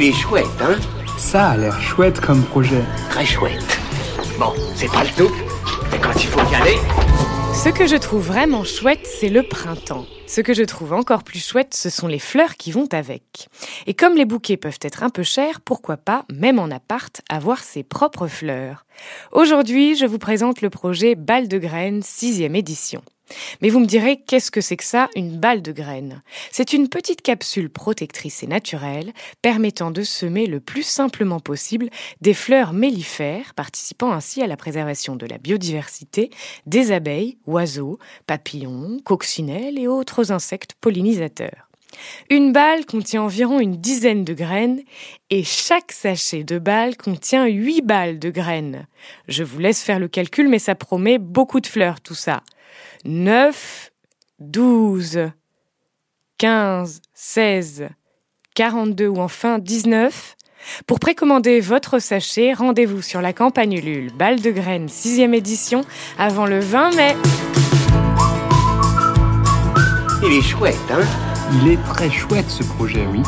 Il est chouette, hein Ça a l'air chouette comme projet. Très chouette. Bon, c'est pas le tout, mais quand il faut y aller... Ce que je trouve vraiment chouette, c'est le printemps. Ce que je trouve encore plus chouette, ce sont les fleurs qui vont avec. Et comme les bouquets peuvent être un peu chers, pourquoi pas, même en appart, avoir ses propres fleurs. Aujourd'hui, je vous présente le projet Balle de graines, sixième édition. Mais vous me direz, qu'est-ce que c'est que ça, une balle de graines? C'est une petite capsule protectrice et naturelle permettant de semer le plus simplement possible des fleurs mellifères, participant ainsi à la préservation de la biodiversité des abeilles, oiseaux, papillons, coccinelles et autres insectes pollinisateurs. Une balle contient environ une dizaine de graines et chaque sachet de balle contient huit balles de graines. Je vous laisse faire le calcul mais ça promet beaucoup de fleurs tout ça. 9, 12, 15, 16, 42 ou enfin 19. Pour précommander votre sachet, rendez-vous sur la campagne Ulule Balle de Graines 6e édition avant le 20 mai. Il est chouette, hein? Il est très chouette ce projet, oui.